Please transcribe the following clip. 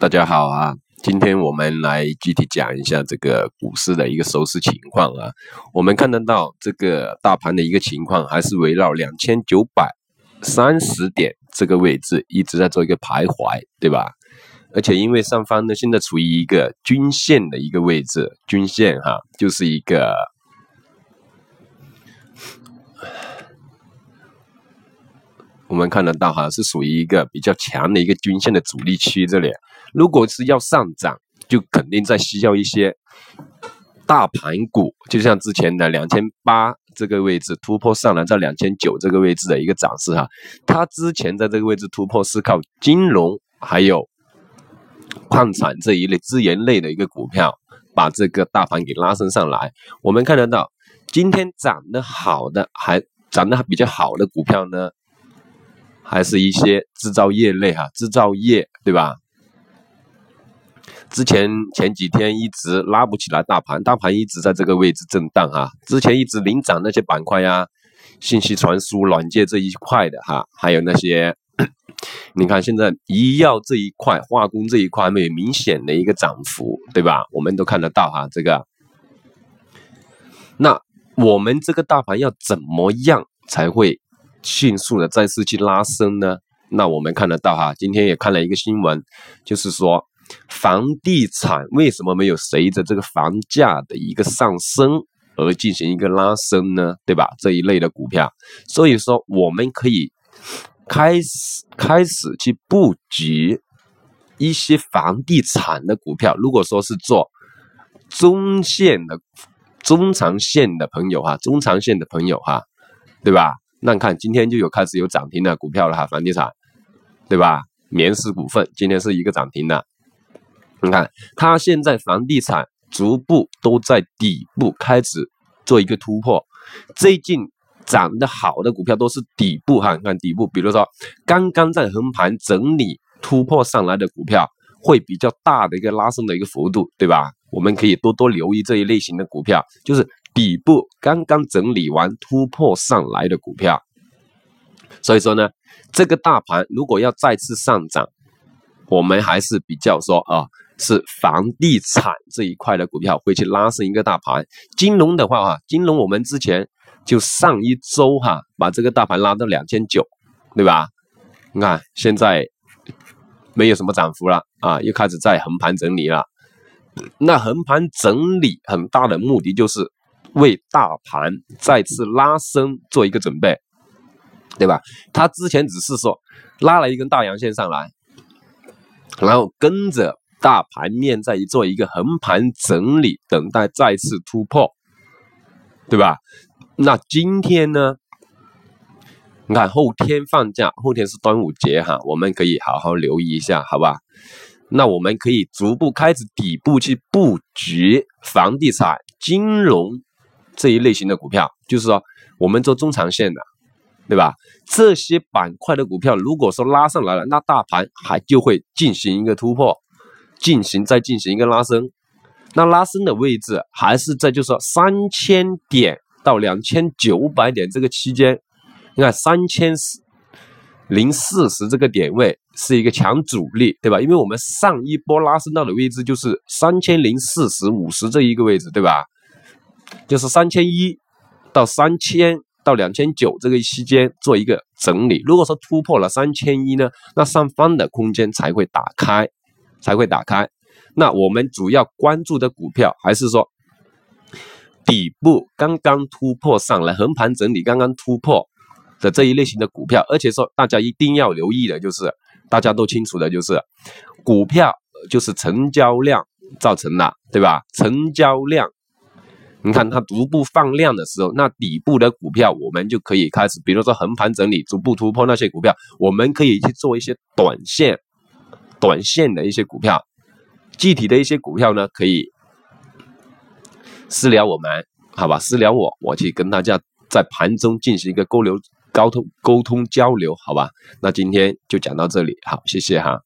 大家好啊，今天我们来具体讲一下这个股市的一个收市情况啊。我们看得到这个大盘的一个情况，还是围绕两千九百三十点这个位置一直在做一个徘徊，对吧？而且因为上方呢现在处于一个均线的一个位置，均线哈就是一个。我们看得到哈，是属于一个比较强的一个均线的阻力区这里。如果是要上涨，就肯定在需要一些大盘股，就像之前的两千八这个位置突破上来，在两千九这个位置的一个涨势哈。它之前在这个位置突破是靠金融还有矿产这一类资源类的一个股票，把这个大盘给拉升上来。我们看得到，今天涨得好的还涨得还比较好的股票呢。还是一些制造业类哈，制造业对吧？之前前几天一直拉不起来大盘，大盘一直在这个位置震荡哈。之前一直领涨那些板块呀，信息传输、软件这一块的哈，还有那些，你看现在医药这一块、化工这一块没有明显的一个涨幅，对吧？我们都看得到哈，这个。那我们这个大盘要怎么样才会？迅速的再次去拉升呢？那我们看得到哈，今天也看了一个新闻，就是说房地产为什么没有随着这个房价的一个上升而进行一个拉升呢？对吧？这一类的股票，所以说我们可以开始开始去布局一些房地产的股票。如果说是做中线的、中长线的朋友哈，中长线的朋友哈，对吧？那看，今天就有开始有涨停的股票了哈，房地产，对吧？棉石股份今天是一个涨停的。你看，它现在房地产逐步都在底部开始做一个突破。最近涨得好的股票都是底部哈，你看底部，比如说刚刚在横盘整理突破上来的股票，会比较大的一个拉升的一个幅度，对吧？我们可以多多留意这一类型的股票，就是。底部刚刚整理完突破上来的股票，所以说呢，这个大盘如果要再次上涨，我们还是比较说啊，是房地产这一块的股票会去拉升一个大盘。金融的话哈，金融我们之前就上一周哈，把这个大盘拉到两千九，对吧？你看现在没有什么涨幅了啊，又开始在横盘整理了。那横盘整理很大的目的就是。为大盘再次拉升做一个准备，对吧？它之前只是说拉了一根大阳线上来，然后跟着大盘面在做一个横盘整理，等待再次突破，对吧？那今天呢？你看后天放假，后天是端午节哈，我们可以好好留意一下，好吧？那我们可以逐步开始底部去布局房地产、金融。这一类型的股票，就是说我们做中长线的，对吧？这些板块的股票，如果说拉上来了，那大盘还就会进行一个突破，进行再进行一个拉升。那拉升的位置还是在，就是说三千点到两千九百点这个期间。你看三千零四十这个点位是一个强阻力，对吧？因为我们上一波拉升到的位置就是三千零四十五十这一个位置，对吧？就是三千一到三千到两千九这个期间做一个整理，如果说突破了三千一呢，那上方的空间才会打开，才会打开。那我们主要关注的股票还是说底部刚刚突破上来，横盘整理刚刚突破的这一类型的股票，而且说大家一定要留意的就是大家都清楚的就是股票就是成交量造成的，对吧？成交量。你看它逐步放量的时候，那底部的股票我们就可以开始，比如说横盘整理、逐步突破那些股票，我们可以去做一些短线、短线的一些股票。具体的一些股票呢，可以私聊我们，好吧？私聊我，我去跟大家在盘中进行一个沟流、沟通、沟通交流，好吧？那今天就讲到这里，好，谢谢哈。